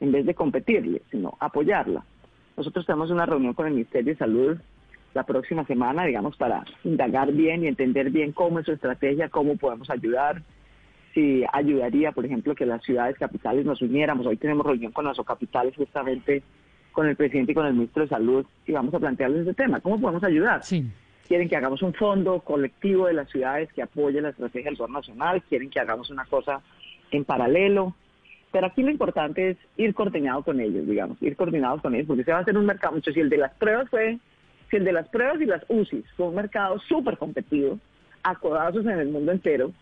en vez de competirle, sino apoyarla. Nosotros tenemos una reunión con el Ministerio de Salud la próxima semana, digamos, para indagar bien y entender bien cómo es su estrategia, cómo podemos ayudar, si ayudaría, por ejemplo, que las ciudades capitales nos uniéramos. Hoy tenemos reunión con las capitales justamente con el presidente y con el ministro de Salud y vamos a plantearles ese tema. ¿Cómo podemos ayudar? Sí. Quieren que hagamos un fondo colectivo de las ciudades que apoye la estrategia del gobierno nacional, quieren que hagamos una cosa en paralelo. Pero aquí lo importante es ir coordinado con ellos, digamos, ir coordinados con ellos, porque se va a hacer un mercado, mucho si el de las pruebas fue, si el de las pruebas y las UCI fue un mercado súper competitivo, acodazos en el mundo entero,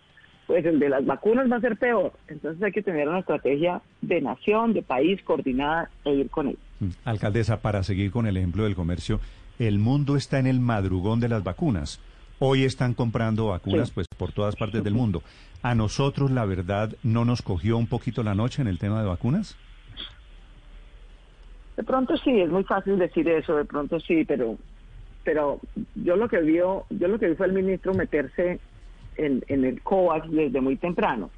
pues el de las vacunas va a ser peor. Entonces hay que tener una estrategia de nación, de país coordinada e ir con ellos. Mm, alcaldesa, para seguir con el ejemplo del comercio, el mundo está en el madrugón de las vacunas. Hoy están comprando vacunas pues por todas partes del mundo. ¿A nosotros la verdad no nos cogió un poquito la noche en el tema de vacunas? De pronto sí, es muy fácil decir eso, de pronto sí, pero pero yo lo que vio, yo lo que vi fue el ministro meterse en, en el COAX desde muy temprano.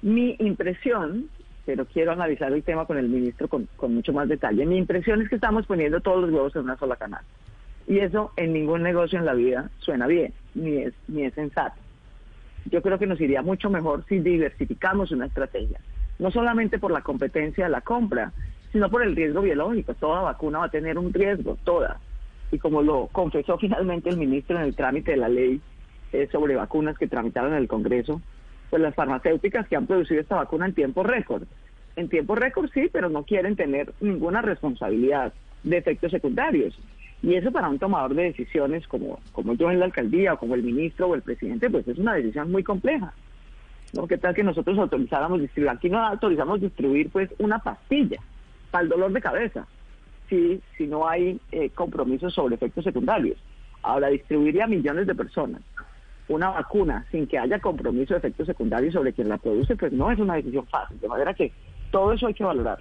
Mi impresión, pero quiero analizar el tema con el ministro con, con mucho más detalle, mi impresión es que estamos poniendo todos los huevos en una sola canasta. Y eso en ningún negocio en la vida suena bien, ni es, ni es sensato. Yo creo que nos iría mucho mejor si diversificamos una estrategia, no solamente por la competencia de la compra, sino por el riesgo biológico. Toda vacuna va a tener un riesgo, toda. Y como lo confesó finalmente el ministro en el trámite de la ley eh, sobre vacunas que tramitaron en el Congreso, pues las farmacéuticas que han producido esta vacuna en tiempo récord. En tiempo récord sí, pero no quieren tener ninguna responsabilidad de efectos secundarios. Y eso para un tomador de decisiones como, como yo en la alcaldía o como el ministro o el presidente, pues es una decisión muy compleja. ¿no? ¿Qué tal que nosotros autorizáramos distribuir? Aquí no autorizamos distribuir pues una pastilla para el dolor de cabeza, si, si no hay eh, compromisos sobre efectos secundarios. Ahora, distribuiría a millones de personas una vacuna sin que haya compromiso de efectos secundarios sobre quien la produce, pues no es una decisión fácil. De manera que todo eso hay que valorar.